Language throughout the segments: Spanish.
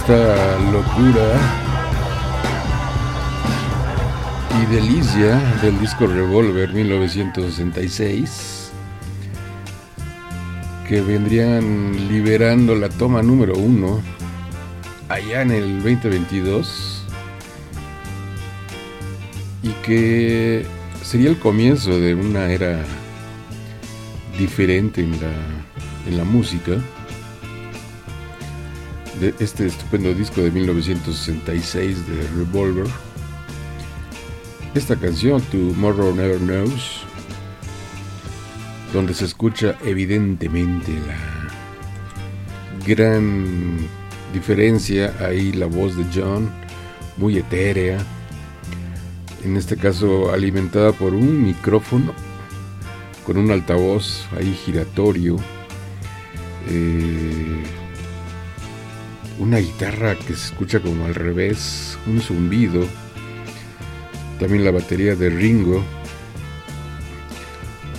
Esta locura y delicia del disco Revolver 1966 que vendrían liberando la toma número uno allá en el 2022 y que sería el comienzo de una era diferente en la, en la música de este estupendo disco de 1966 de Revolver. Esta canción, Tomorrow Never Knows, donde se escucha evidentemente la gran diferencia ahí la voz de John, muy etérea, en este caso alimentada por un micrófono con un altavoz ahí giratorio. Eh, una guitarra que se escucha como al revés, un zumbido también la batería de Ringo,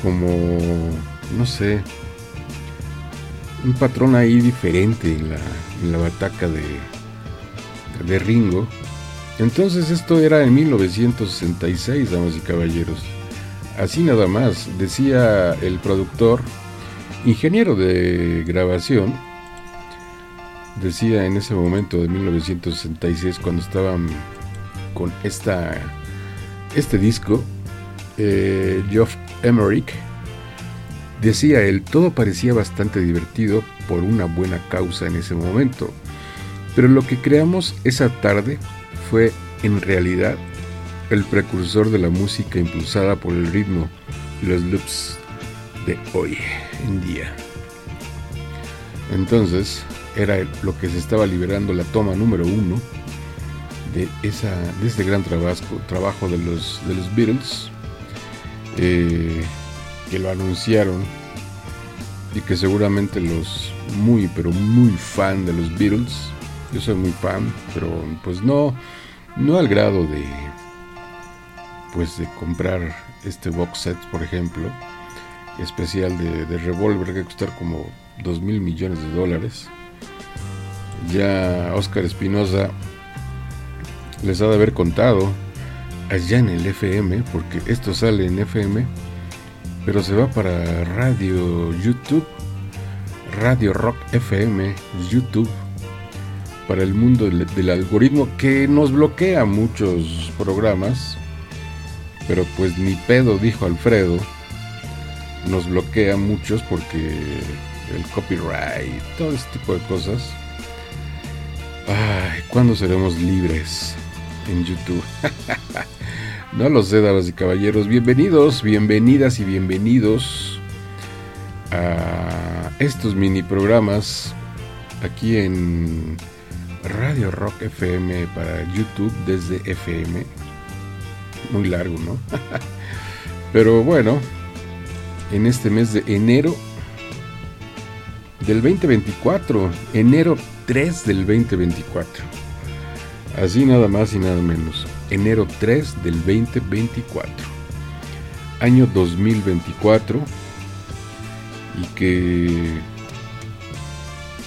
como, no sé, un patrón ahí diferente en la, en la bataca de, de Ringo. Entonces esto era en 1966, damas y caballeros. Así nada más, decía el productor, ingeniero de grabación, decía en ese momento de 1966 cuando estaban con esta, este disco, eh, Geoff Emerick, decía él, todo parecía bastante divertido por una buena causa en ese momento, pero lo que creamos esa tarde fue en realidad el precursor de la música impulsada por el ritmo y los loops de hoy en día. Entonces, era lo que se estaba liberando la toma número uno de, esa, de este gran trabajo, trabajo de, los, de los Beatles, eh, que lo anunciaron y que seguramente los muy, pero muy fan de los Beatles, yo soy muy fan, pero pues no, no al grado de, pues de comprar este box set, por ejemplo, especial de, de Revolver que costar como 2 mil millones de dólares. Ya Oscar Espinosa les ha de haber contado allá en el FM, porque esto sale en FM, pero se va para radio YouTube, Radio Rock FM, YouTube, para el mundo del, algoritmo que nos bloquea muchos programas, pero pues ni pedo, dijo Alfredo, nos bloquea muchos porque el copyright, todo este tipo de cosas. ¿Cuándo seremos libres en YouTube? no lo sé, damas y caballeros. Bienvenidos, bienvenidas y bienvenidos a estos mini programas aquí en Radio Rock FM para YouTube desde FM. Muy largo, ¿no? Pero bueno, en este mes de enero del 2024, enero 3 del 2024. Así nada más y nada menos, enero 3 del 2024. Año 2024 y que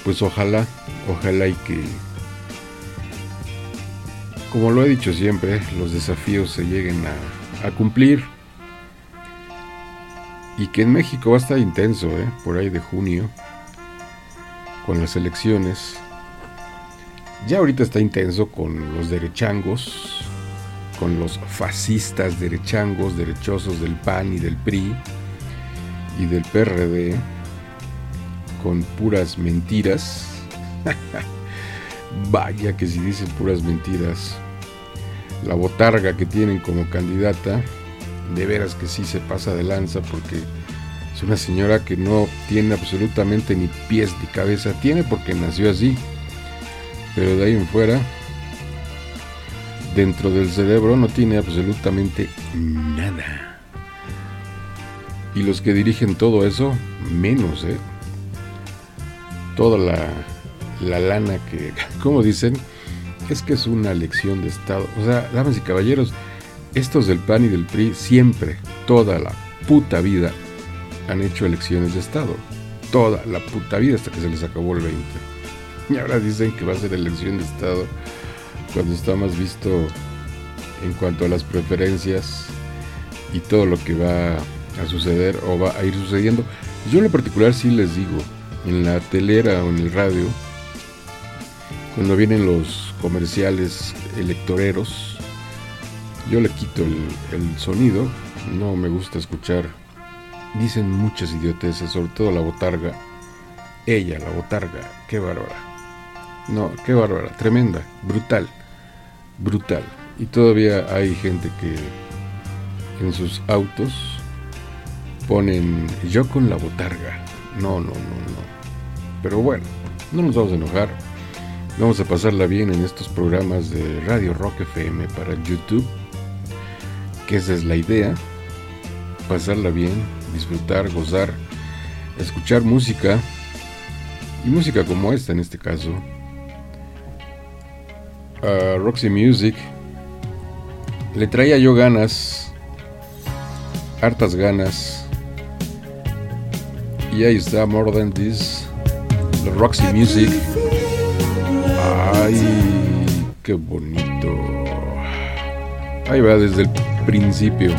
pues ojalá, ojalá y que como lo he dicho siempre, los desafíos se lleguen a, cumplir y que en México va a estar intenso, ¿eh? por ahí de junio, con las elecciones. Ya ahorita está intenso con los derechangos, con los fascistas derechangos, derechosos del PAN y del PRI y del PRD, con puras mentiras. Vaya que si dicen puras mentiras, la botarga que tienen como candidata, de veras que sí se pasa de lanza porque es una señora que no tiene absolutamente ni pies ni cabeza. Tiene porque nació así. Pero de ahí en fuera, dentro del cerebro no tiene absolutamente nada. Y los que dirigen todo eso, menos, ¿eh? Toda la, la lana que, como dicen, es que es una lección de Estado. O sea, damas y caballeros, estos del PAN y del PRI siempre, toda la puta vida, han hecho elecciones de Estado. Toda la puta vida hasta que se les acabó el 20. Y ahora dicen que va a ser elección de Estado cuando está más visto en cuanto a las preferencias y todo lo que va a suceder o va a ir sucediendo. Yo en lo particular sí les digo, en la telera o en el radio, cuando vienen los comerciales electoreros, yo le quito el, sonido, no me gusta escuchar Dicen muchas idioteces, sobre todo la botarga. Ella, la botarga, qué bárbara. No, qué bárbara, tremenda, brutal, brutal. Y todavía hay gente que en sus autos ponen yo con la botarga. No, no, no, no. Pero bueno, no nos vamos a enojar. Vamos a pasarla bien en estos programas de Radio Rock FM para YouTube. Que esa es la idea. Pasarla bien, disfrutar, gozar, escuchar música y música como esta en este caso. Roxy Music Le traía yo ganas, hartas ganas. Y ahí está More Than This, Roxy Music. Ay, qué bonito. Ahí va desde el principio.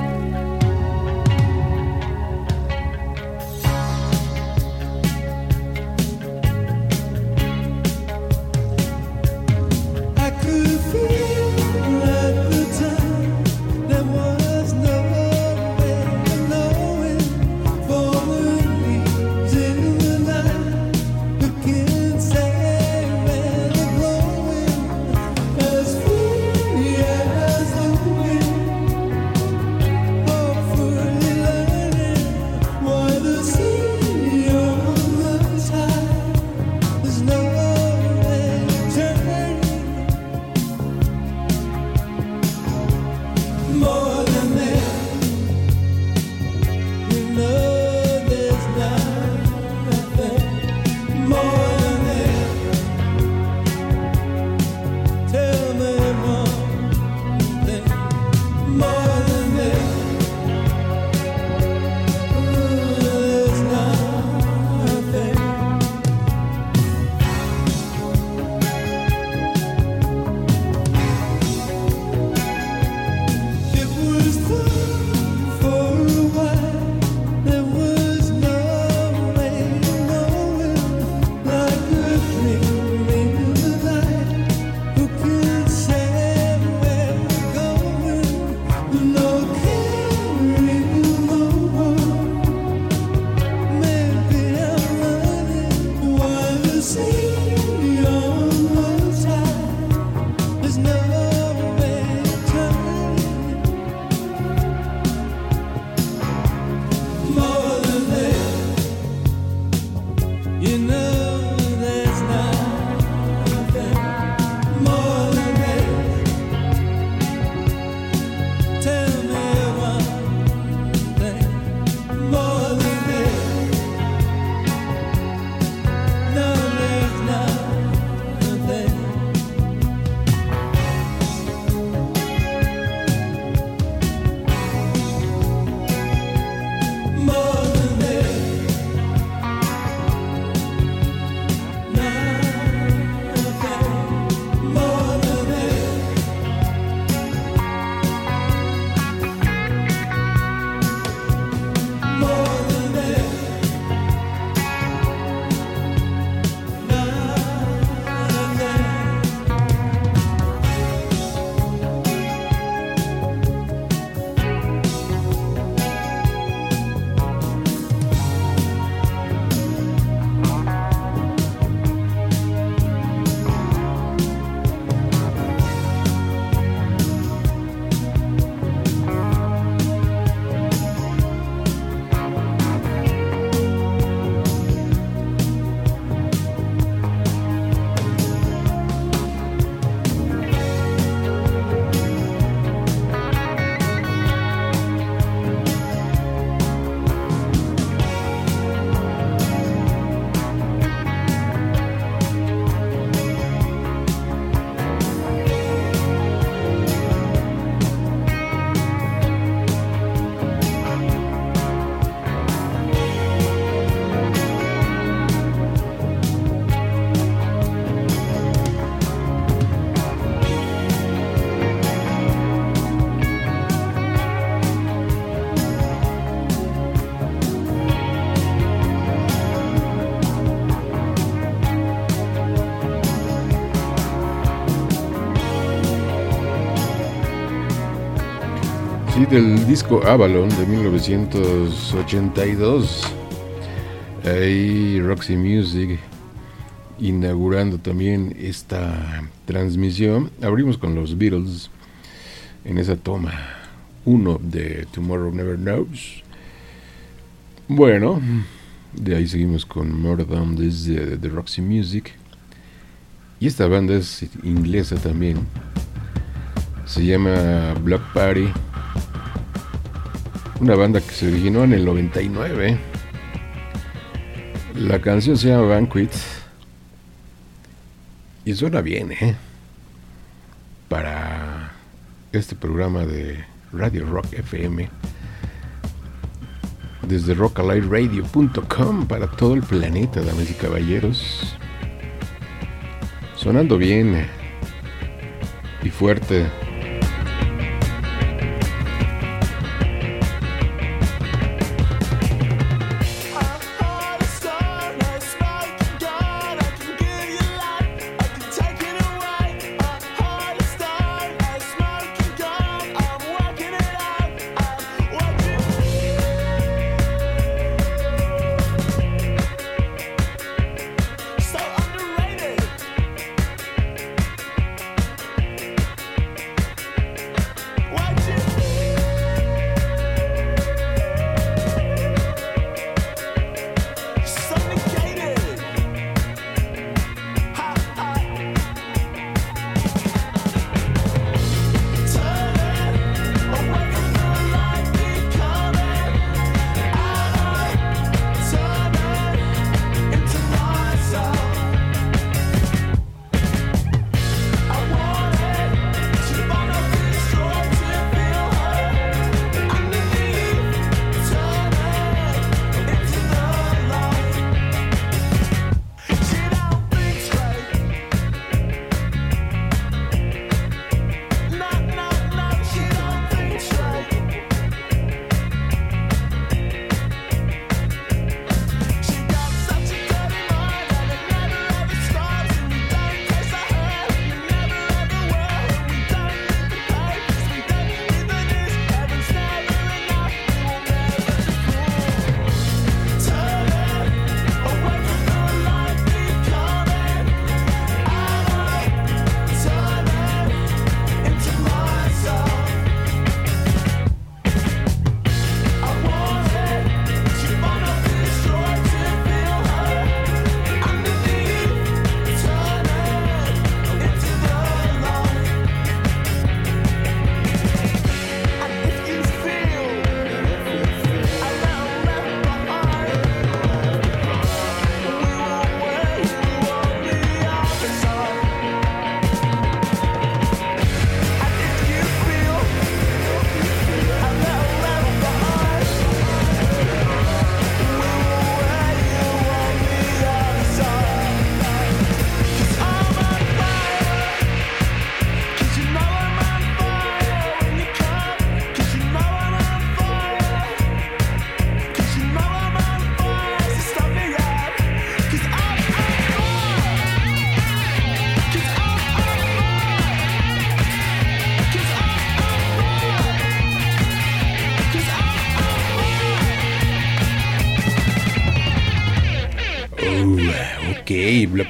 Del disco Avalon de 1982. Ahí Roxy Music inaugurando también esta transmisión. Abrimos con los Beatles en esa toma uno de Tomorrow Never Knows. Bueno, de ahí seguimos con Than desde de Roxy Music. Y esta banda es inglesa también. Se llama Block Party una banda que se originó en el 99. La canción se llama Banquet y suena bien, ¿eh? Para este programa de Radio Rock FM desde rockaliveradio.com para todo el planeta, damas y caballeros. Sonando bien y fuerte.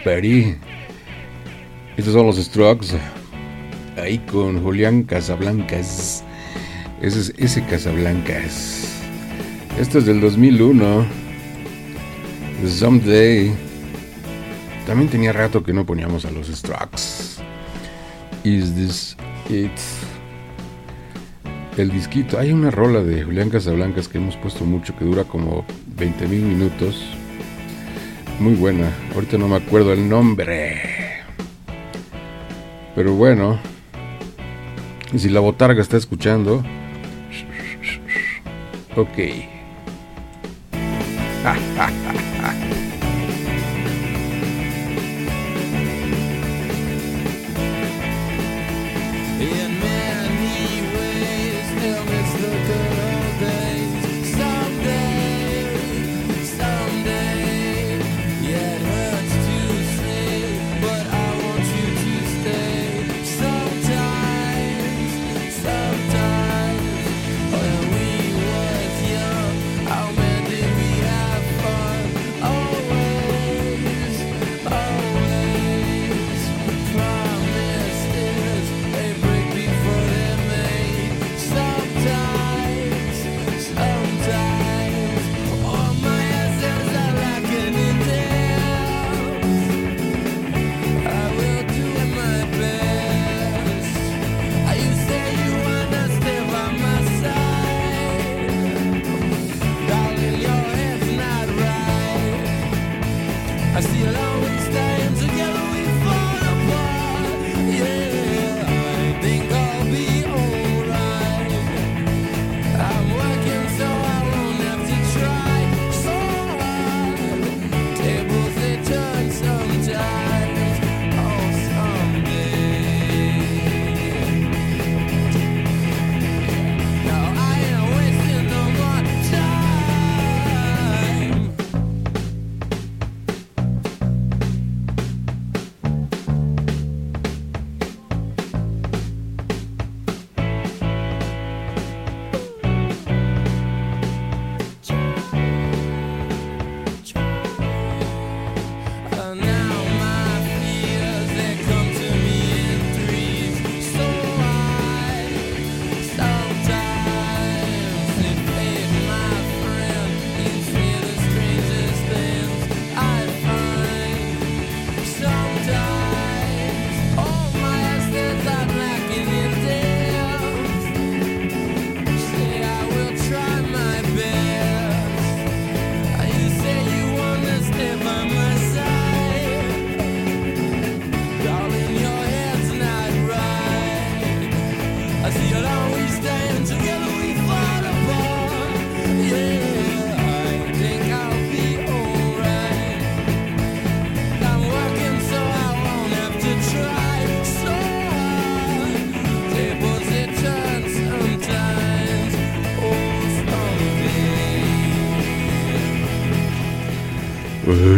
Blackberry. Estos son los Strokes. Ahí con Julián Casablancas. Ese es ese Casablancas. Esto es del 2001. Someday. También tenía rato que no poníamos a los Strokes. Is this it? El disquito. Hay una rola de Julián Casablancas que hemos puesto mucho que dura como 20 mil minutos muy buena. Ahorita no me acuerdo el nombre. Pero bueno. Si la botarga está escuchando. Ok.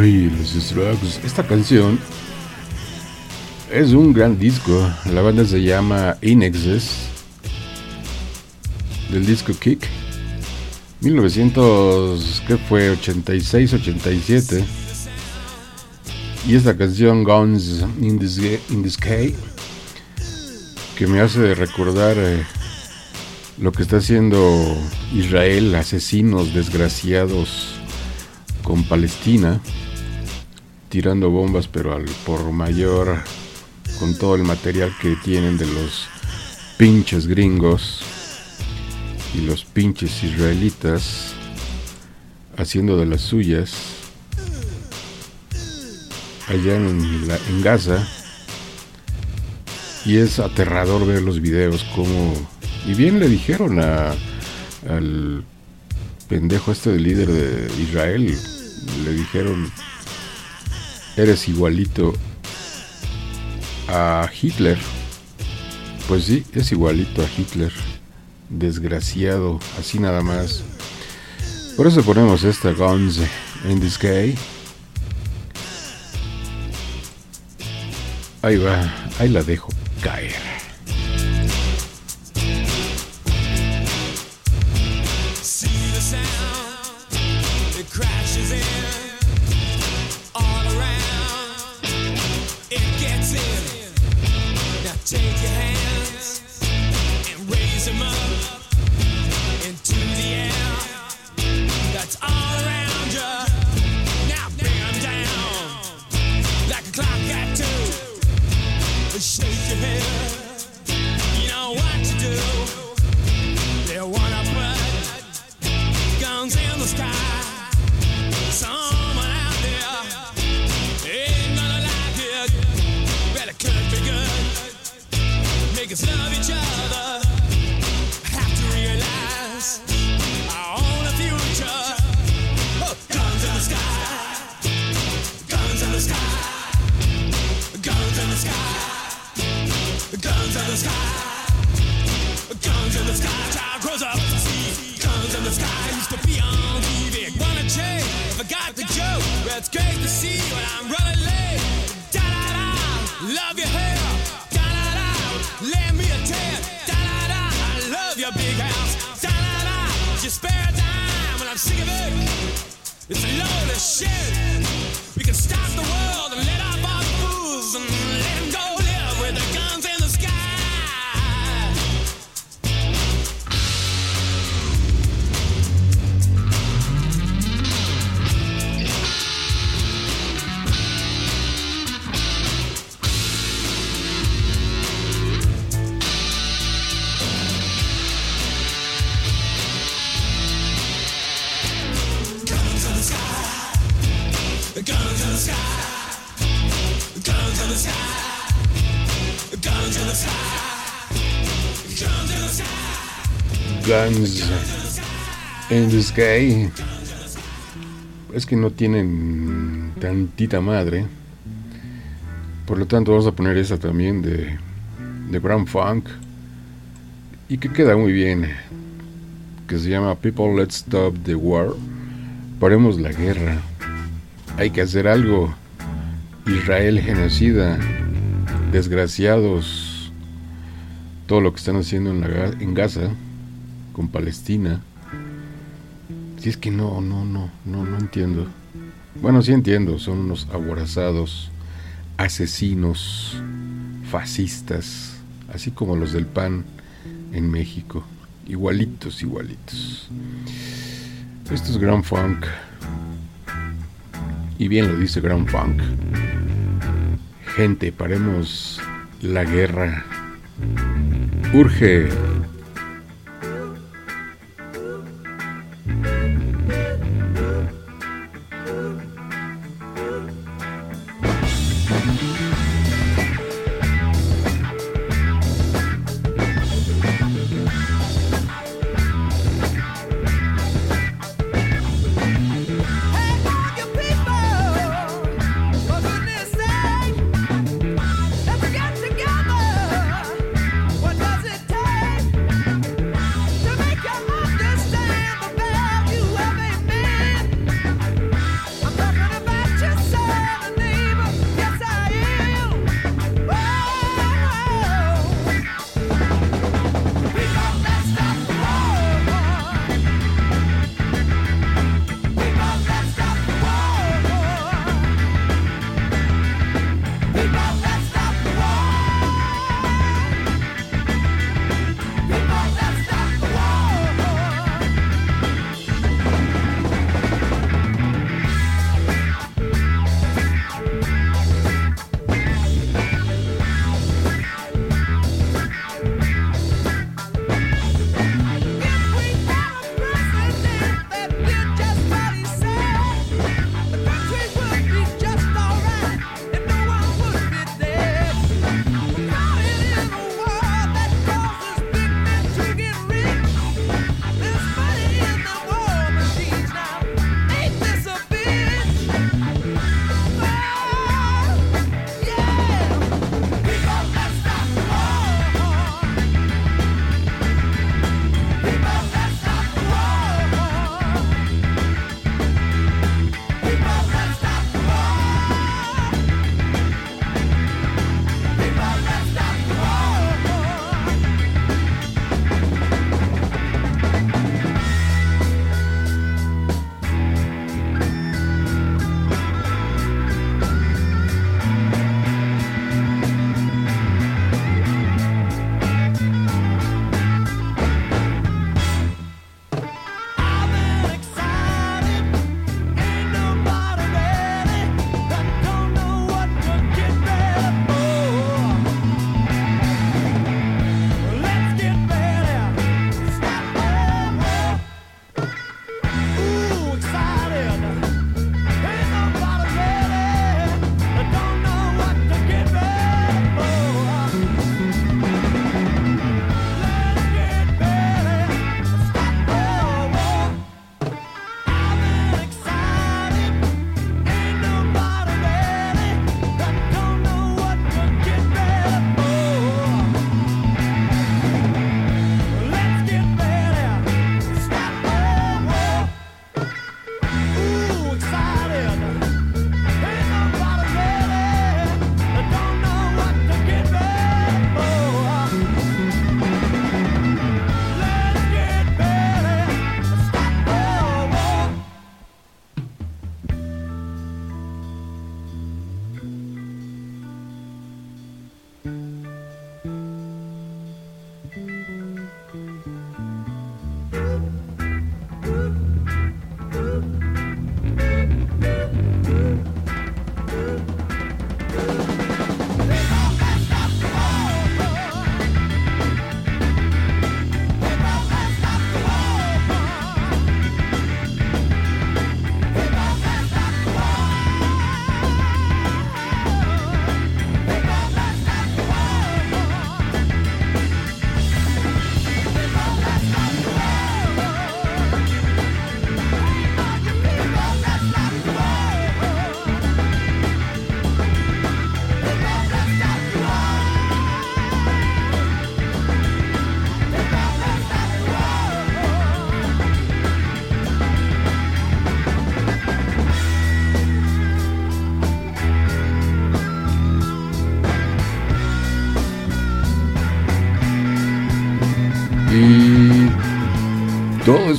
Esta canción es un gran disco. La banda se llama Inexes. Del disco Kick. 1900, ¿qué fue? 86, 87. Y esta canción Guns in the, Sky. Que me hace recordar eh, lo que está haciendo Israel, asesinos desgraciados con Palestina tirando bombas, pero al por mayor, con todo el material que tienen de los pinches gringos y los pinches israelitas haciendo de las suyas allá en, en Gaza. Y es aterrador ver los videos como... Y bien le dijeron a, al pendejo este del líder de Israel, le dijeron eres igualito a Hitler. Pues sí, es igualito a Hitler. Desgraciado, así nada más. Por eso ponemos esta Guns in the. Ahí va, ahí la dejo caer. Es que no tienen tantita madre. Por lo tanto, vamos a poner esa también de, de Funk. Y que queda muy bien. Que se llama People Let's Stop the War. Paremos la guerra. Hay que hacer algo. Israel genocida. Desgraciados. Todo lo que están haciendo en, la, en Gaza con Palestina. Es que no, no, no, no, no entiendo. Bueno, sí entiendo, son unos aborazados, asesinos, fascistas, así como los del PAN en México. Igualitos, igualitos. Esto es Grand Funk. Y bien lo dice Grand Funk. Gente, paremos la guerra. Urge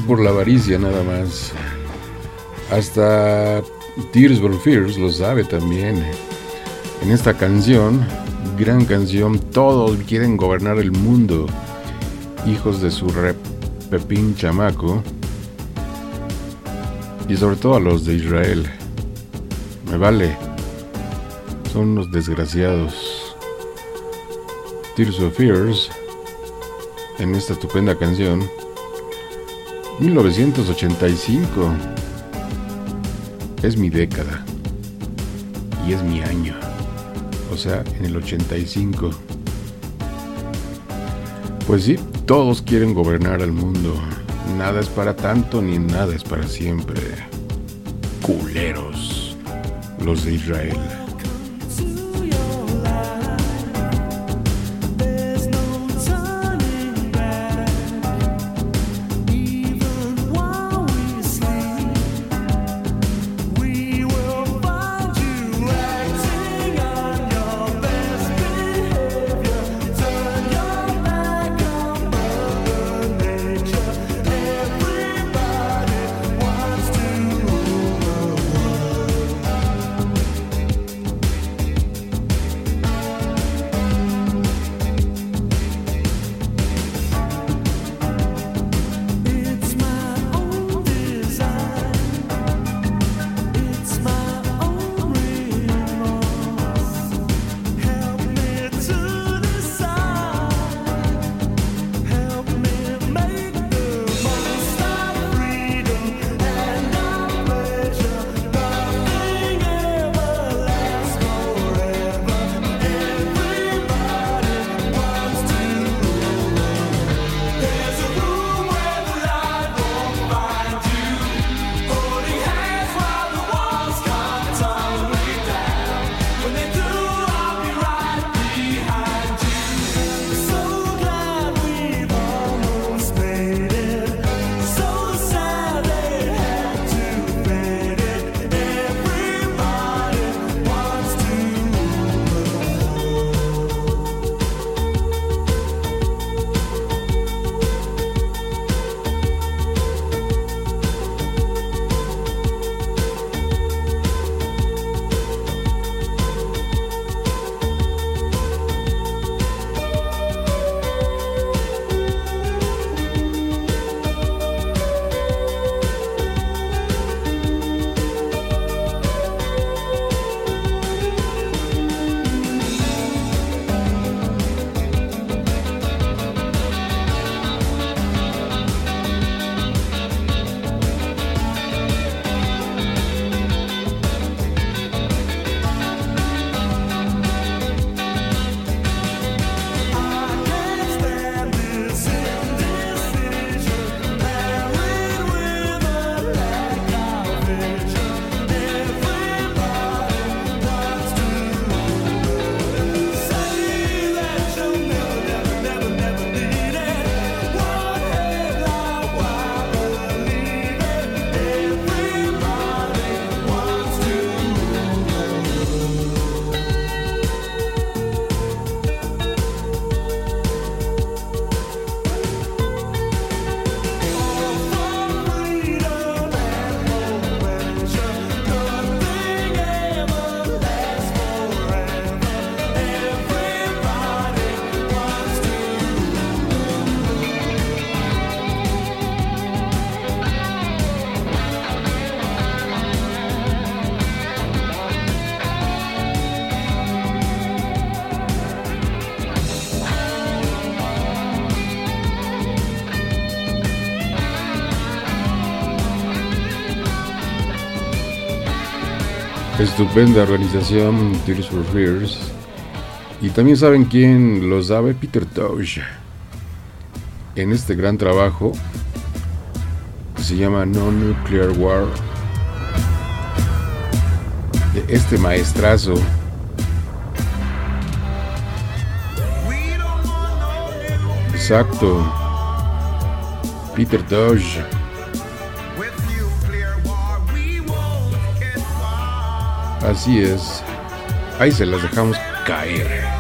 por la avaricia nada más. Hasta Tears for Fears lo sabe también. En esta canción, gran canción, todos quieren gobernar el mundo. Hijos de su rep Pepín chamaco. Y sobre todo a los de Israel. Me vale. Son unos desgraciados. Tears of Fears. En esta estupenda canción 1985 es mi década y es mi año, o sea, en el 85. Pues sí, todos quieren gobernar al mundo. Nada es para tanto ni nada es para siempre. Culeros, los de Israel. Estupenda organización Tears for Fears. Y también saben quién lo sabe, Peter Tosh. En este gran trabajo que se llama No Nuclear War. De este maestrazo. Exacto. Peter Tosh. Así es. Ahí se las dejamos caer.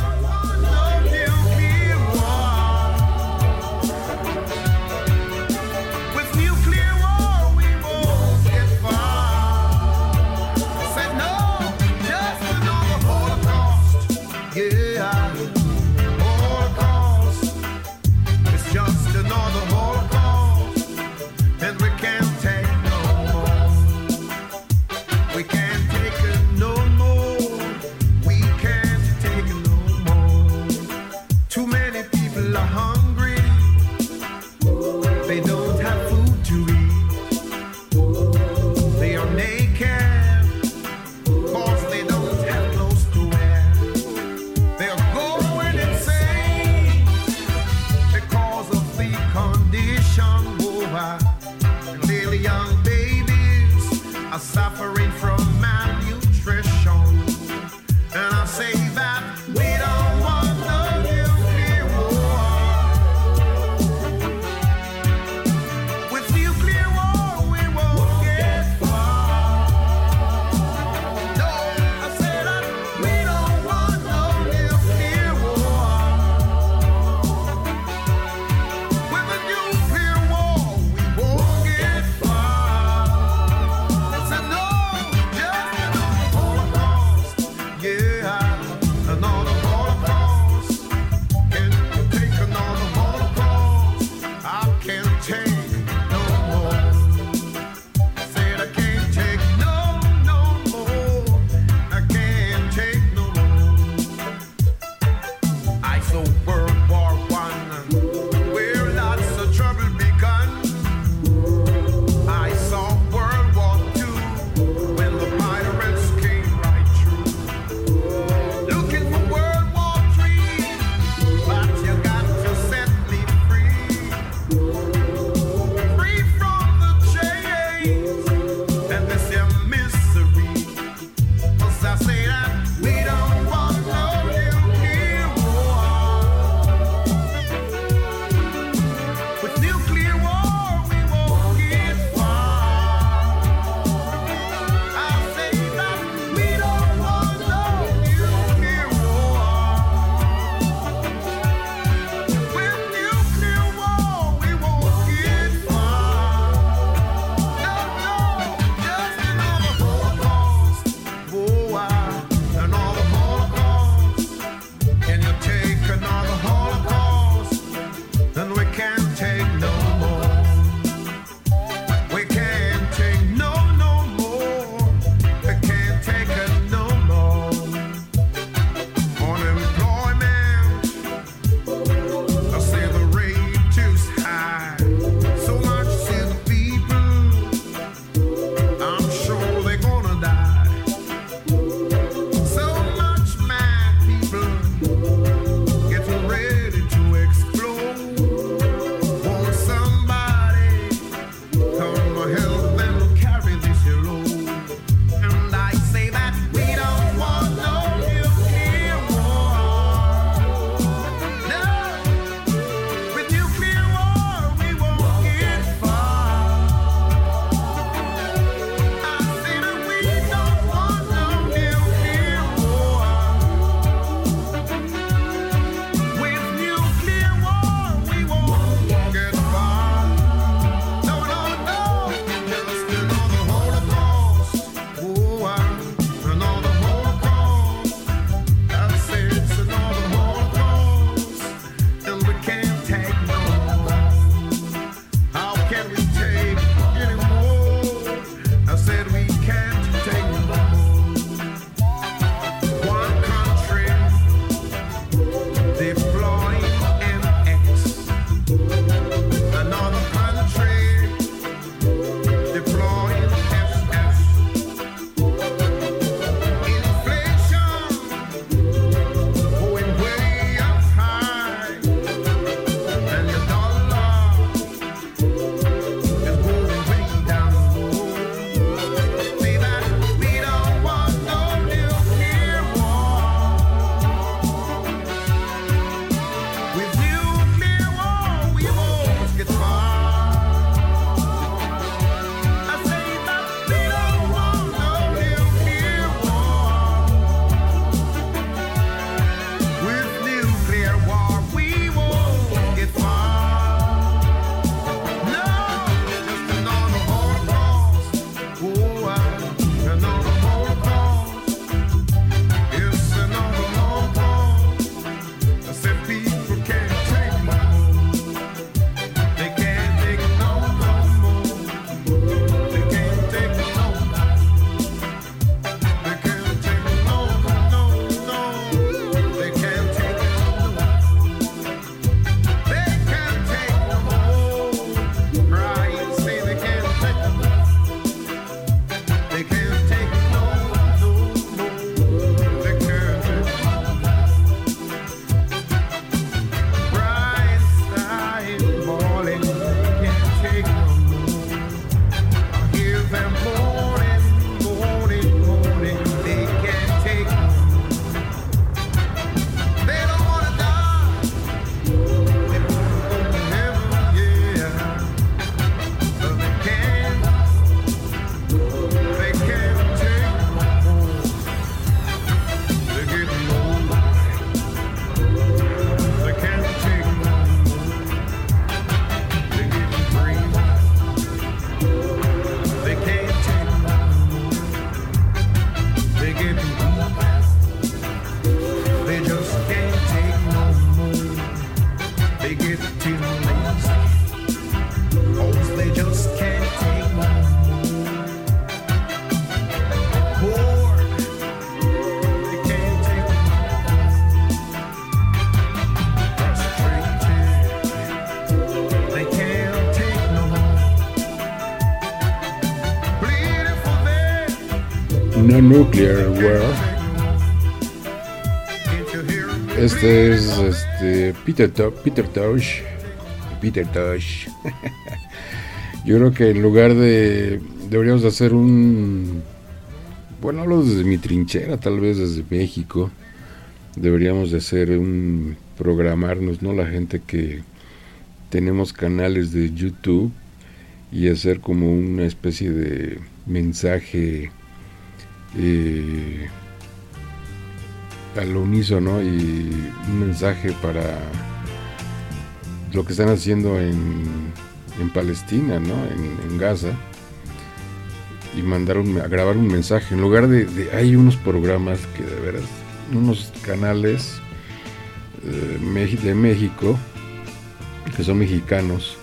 Este es este, Peter, Peter Tosh. Peter Tosh. Yo creo que en lugar de. Deberíamos hacer un. Bueno, hablo desde mi trinchera, tal vez desde México. Deberíamos de hacer un. Programarnos, ¿no? La gente que tenemos canales de YouTube y hacer como una especie de mensaje eh, al unísono y un mensaje para lo que están haciendo en, en Palestina, ¿no? en, Gaza. Y mandar a grabar un mensaje. En lugar de, hay unos programas que de veras unos canales eh, de México que son mexicanos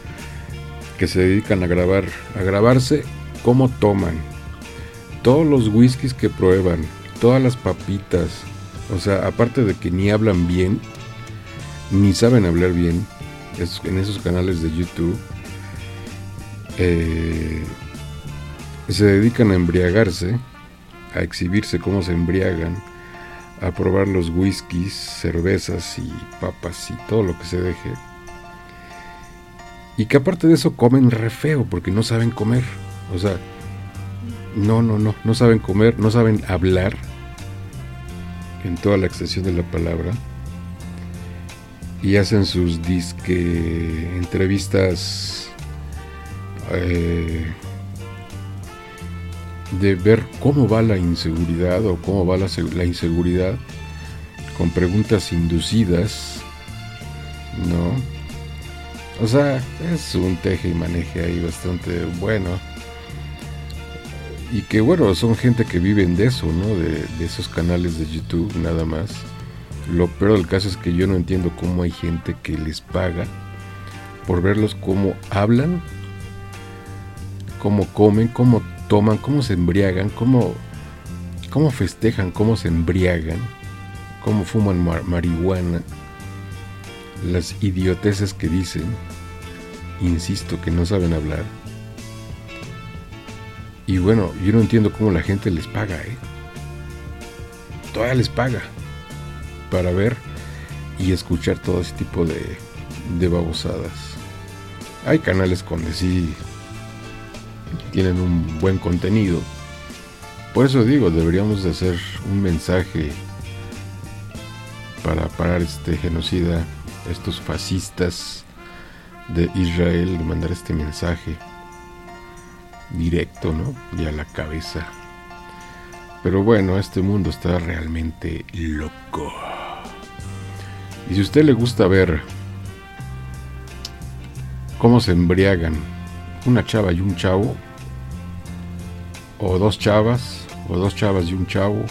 que se dedican a grabar a grabarse cómo toman todos los whiskies que prueban todas las papitas o sea aparte de que ni hablan bien ni saben hablar bien en esos canales de YouTube eh, se dedican a embriagarse, a exhibirse cómo se embriagan, a probar los whiskies, cervezas y papas y todo lo que se deje. Y que aparte de eso comen re feo porque no saben comer. O sea, no, no, no, no saben comer, no saben hablar en toda la extensión de la palabra. Y hacen sus disque entrevistas eh, de ver cómo va la inseguridad o cómo va la, la, inseguridad con preguntas inducidas, ¿no? O sea, es un teje y maneje ahí bastante bueno. Y que bueno, son gente que viven de eso, ¿no? De, esos canales de YouTube nada más. Lo peor del caso es que yo no entiendo cómo hay gente que les paga por verlos cómo hablan cómo comen, cómo toman, cómo se embriagan, cómo, cómo festejan, cómo se embriagan, cómo fuman marihuana, las idioteces que dicen, insisto, que no saben hablar. Y bueno, yo no entiendo cómo la gente les paga, ¿eh? Todavía les paga para ver y escuchar todo ese tipo de, babosadas. Hay canales con sí tienen un buen contenido. Por eso digo, deberíamos de hacer un mensaje para parar este genocida, estos fascistas de Israel, mandar este mensaje directo, ¿no? Y a la cabeza. Pero bueno, este mundo está realmente loco. Y si a usted le gusta ver cómo se embriagan una chava y un chavo, o dos chavas, o dos chavas y un chavo,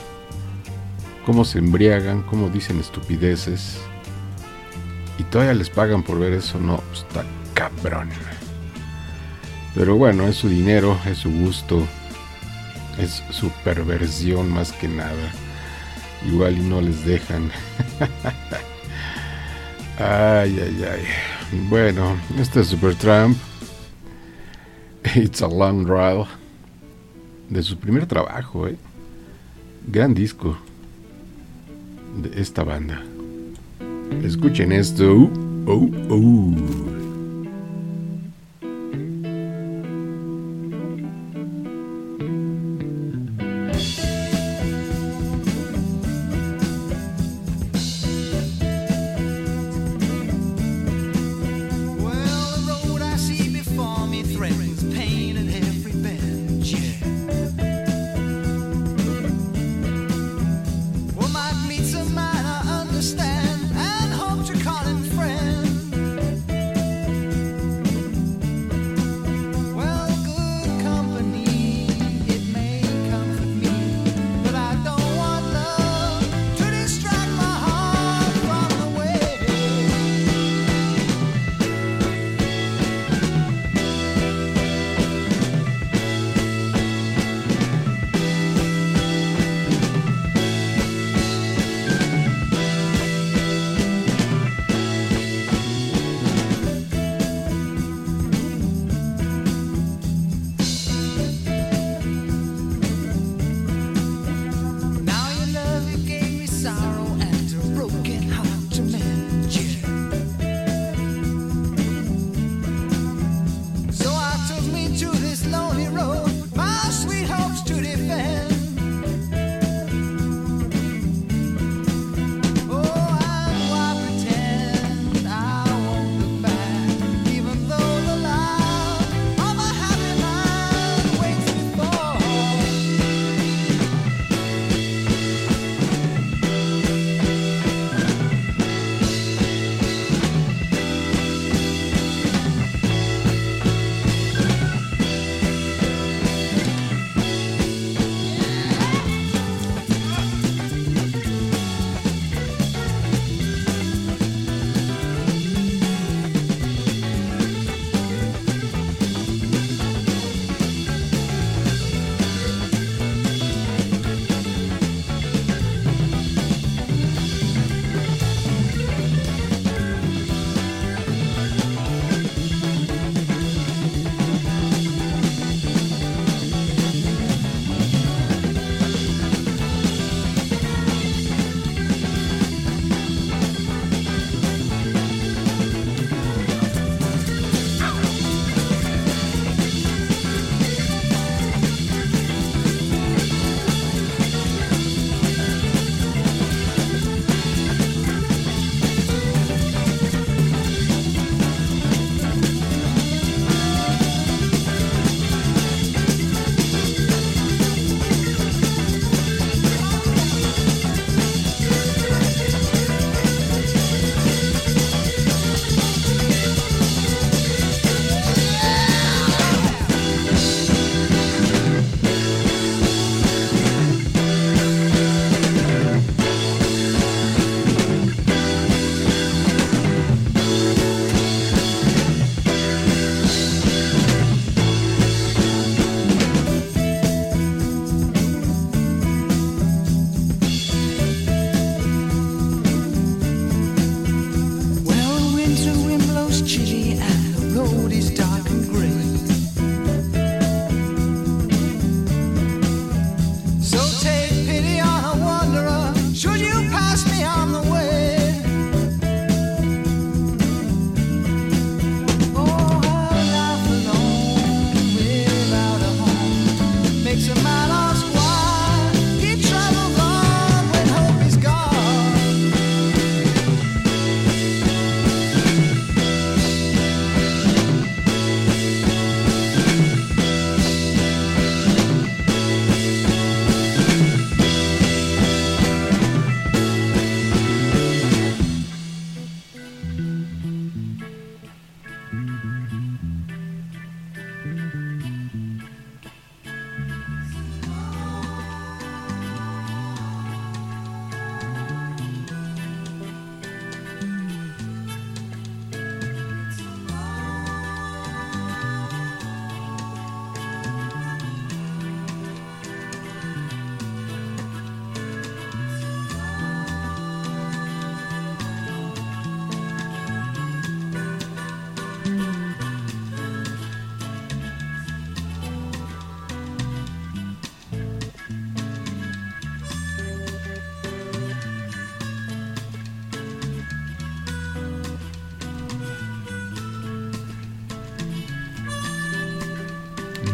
cómo se embriagan, cómo dicen estupideces, y todavía les pagan por ver eso, no, está cabrón. Pero bueno, es su dinero, es su gusto, es su perversión más que nada. Igual y no les dejan. ay, ay, ay. Bueno, este es Supertramp. It's a long ride de su primer trabajo, ¿eh? Gran disco de esta banda. Escuchen esto. Oh, oh.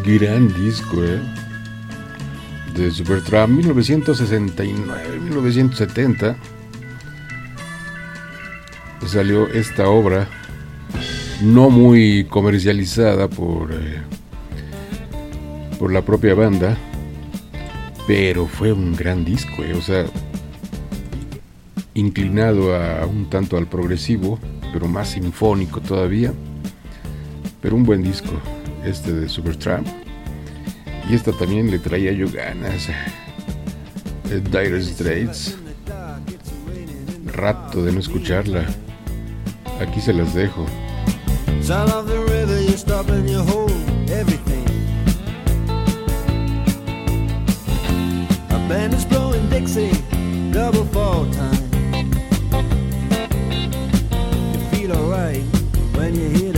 Gran disco, ¿eh? De Supertramp, 1969-1970. Salió esta obra, no muy comercializada por, eh, por la propia banda, pero fue un gran disco, ¿eh? o sea, inclinado a un tanto al progresivo, pero más sinfónico todavía. Pero un buen disco, este de Supertramp. Y esta también le traía yo ganas. Eh, Dire Straits. Rato de no escucharla. Aquí se las dejo. Dixie, double fall time. alright when you hear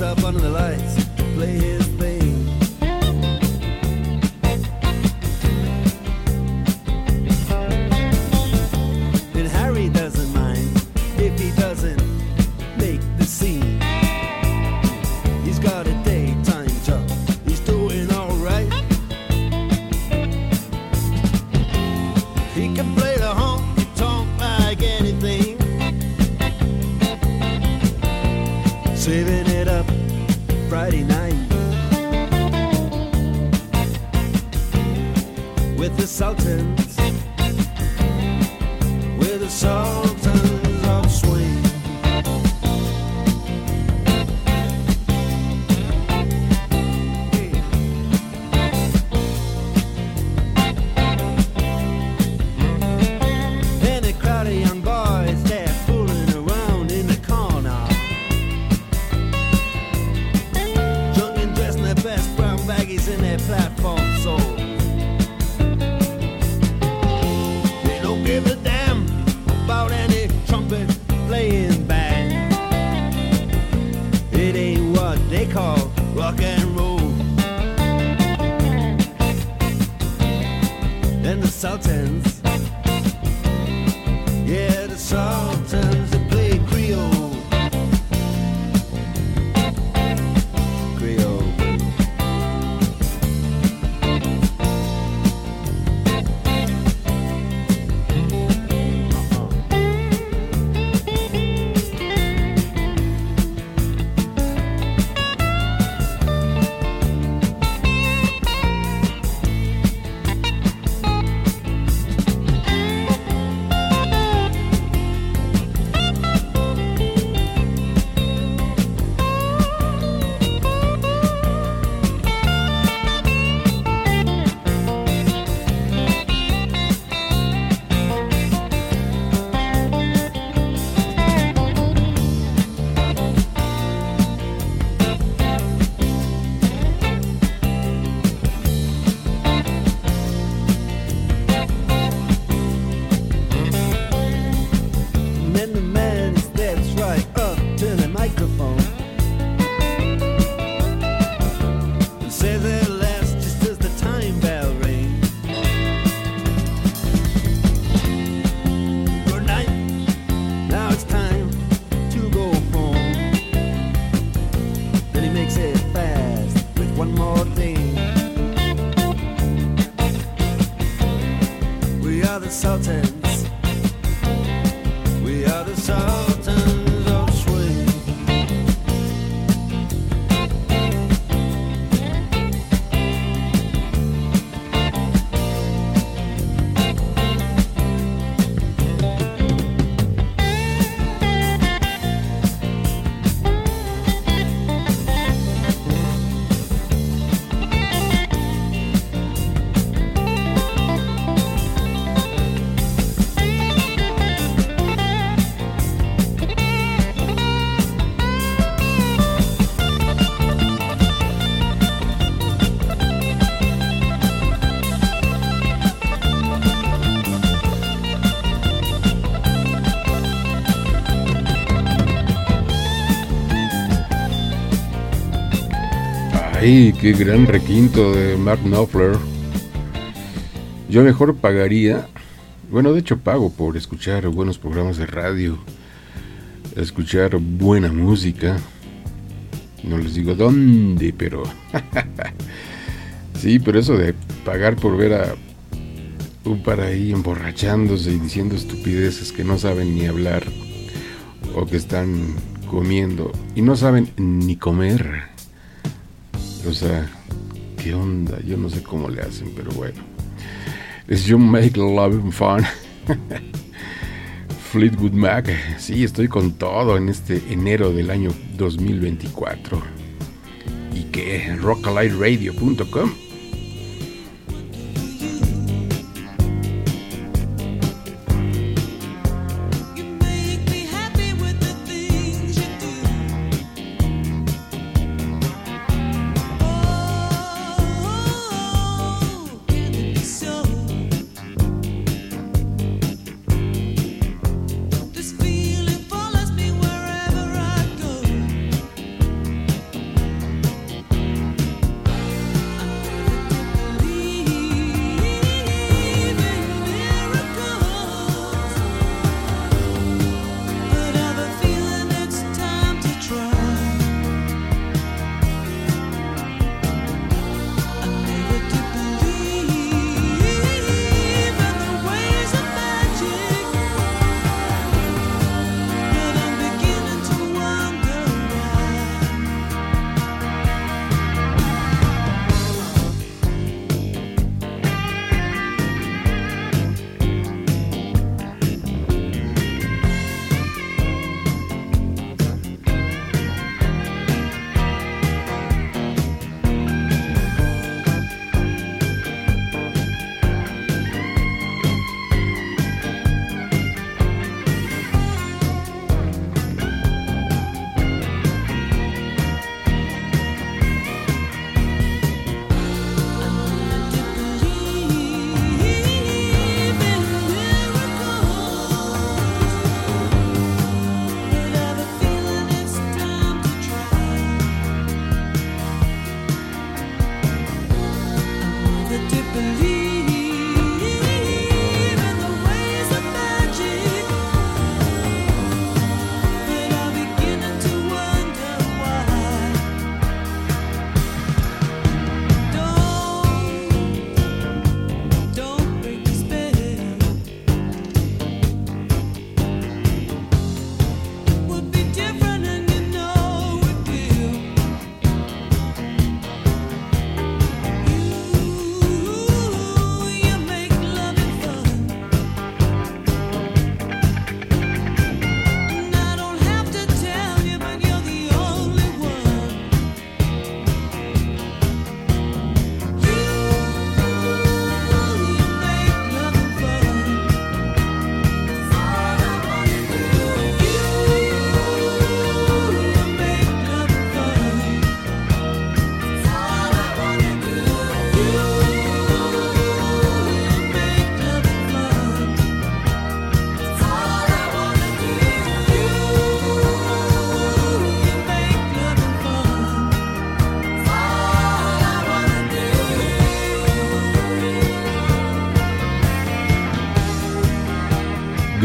up under the lights ¡Ay, qué gran requinto de Mark Knopfler! Yo mejor pagaría, bueno, de hecho pago por escuchar buenos programas de radio, escuchar buena música. No les digo dónde, pero... sí, pero eso de pagar por ver a un par ahí emborrachándose y diciendo estupideces que no saben ni hablar o que están comiendo y no saben ni comer o sea, ¿qué onda? Yo no sé cómo le hacen, pero bueno. Es You Make Love Fun. Fleetwood Mac. Sí, estoy con todo en este enero del año 2024. ¿Y qué? Rockalightradio.com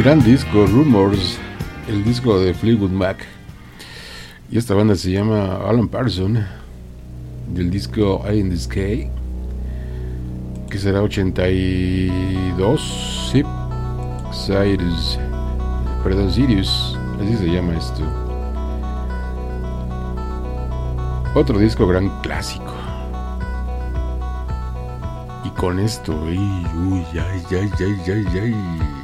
gran disco, Rumors, el disco de Fleetwood Mac. Y esta banda se llama Alan Parson, del disco I in the Sky. que será 82, sí, Cyrus, perdón, Sirius, así se llama esto. Otro disco gran clásico. Y con esto, uy, uy, ay, ay, ay, ay, ay.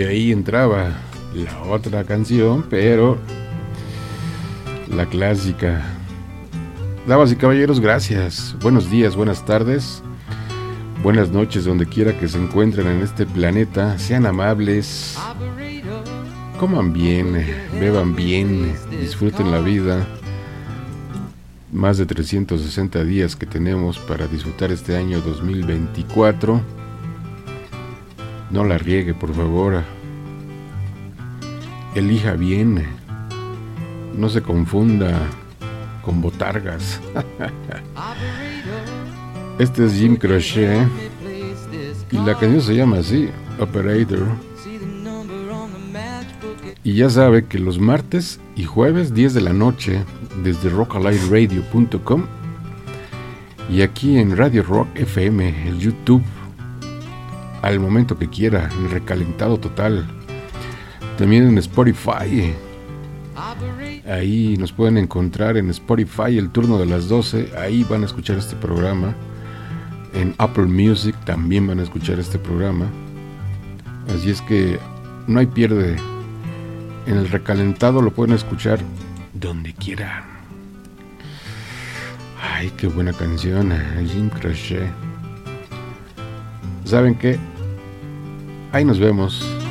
Entraba la otra canción, pero la clásica. Damas y caballeros, gracias. Buenos días, buenas tardes, buenas noches, donde quiera que se encuentren en este planeta. Sean amables, coman bien, beban bien, disfruten la vida. Más de 360 días que tenemos para disfrutar este año 2024. No la riegue, por favor elija bien, no se confunda con botargas. este es Jim Crochet y la canción se llama así, Operator. Y ya sabe que los martes y jueves 10 de la noche desde rockalightradio.com y aquí en Radio Rock FM, el YouTube, al momento que quiera, en recalentado total también en Spotify. Ahí nos pueden encontrar en Spotify el turno de las 12. Ahí van a escuchar este programa. En Apple Music también van a escuchar este programa. Así es que no hay pierde. En el recalentado lo pueden escuchar donde quieran. Ay, qué buena canción. Jim Crochet. ¿Saben qué? Ahí nos vemos.